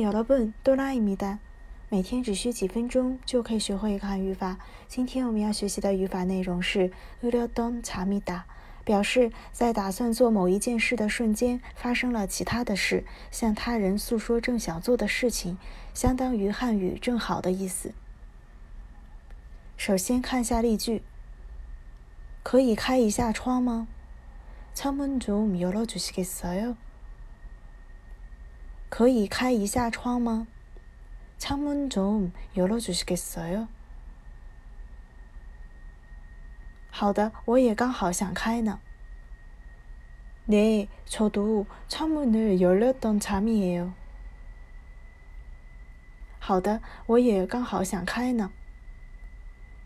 여러분 또라입니다. 每天只需几分钟就可以学会一个汉语法。今天我们要学习的语法内容是“으려던참이 다”， 表示在打算做某一件事的瞬间发生了其他的事，向他人诉说正想做的事情，相当于汉语“正好”的意思。首先看下例句：可以开一下窗吗？창문좀열어주시겠어 요？ 可以开一下窗吗？창문좀열어주시겠어 요？ 好的，我也刚好想开呢。네저도창문을열렸던참이에요好的，我也刚好想开呢。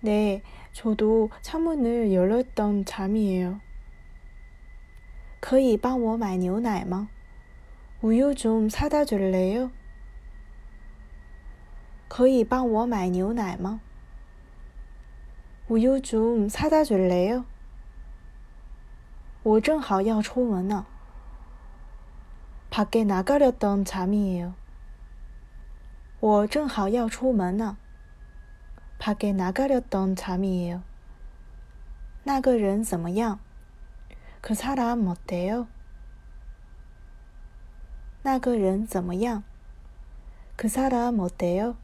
네저도창문을열렸던참이에요可以帮我买牛奶吗？ 우유좀사다줄래 요？ 可以帮我买牛奶吗？우유좀사다줄래 요？ 我正好要出门呢。밖에나가려던참이에 요。 我正好要出门呢。밖에나가려던참이에 요。 那个人怎么样？그사람어때 요？ 那个人怎么样？그사람어때 요？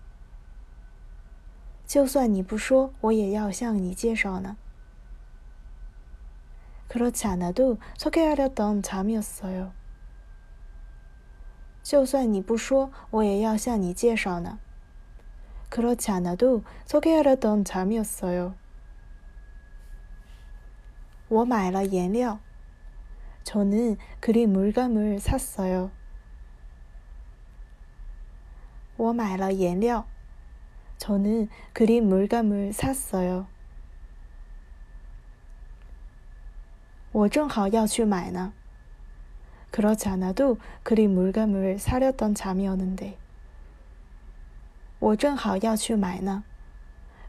就算你不说，我也要向你介绍呢。그렇지않아도소개하려던참이었어 요。 就算你不说，我也要向你介绍呢。그렇지않아도소개하려던참이었어 요。 我买了颜料。저는그린물감을샀어 요。 我买了颜料。저는그린물감을샀어 요。 我正好要去买呢。그렇지않아도그린물감을사려던참이었는 데。 我正好要去买呢。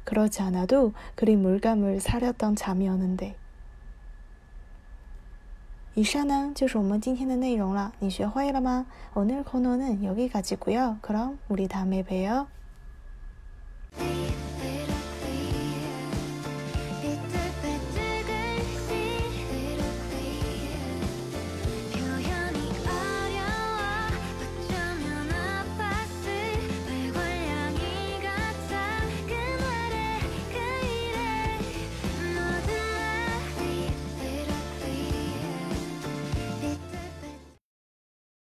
그렇지않아도그린물감을사려던참이었는 데。 以上呢就是我们今天的内容了，你学会了吗？오늘코너는여기까지고요그럼우리다음에봬요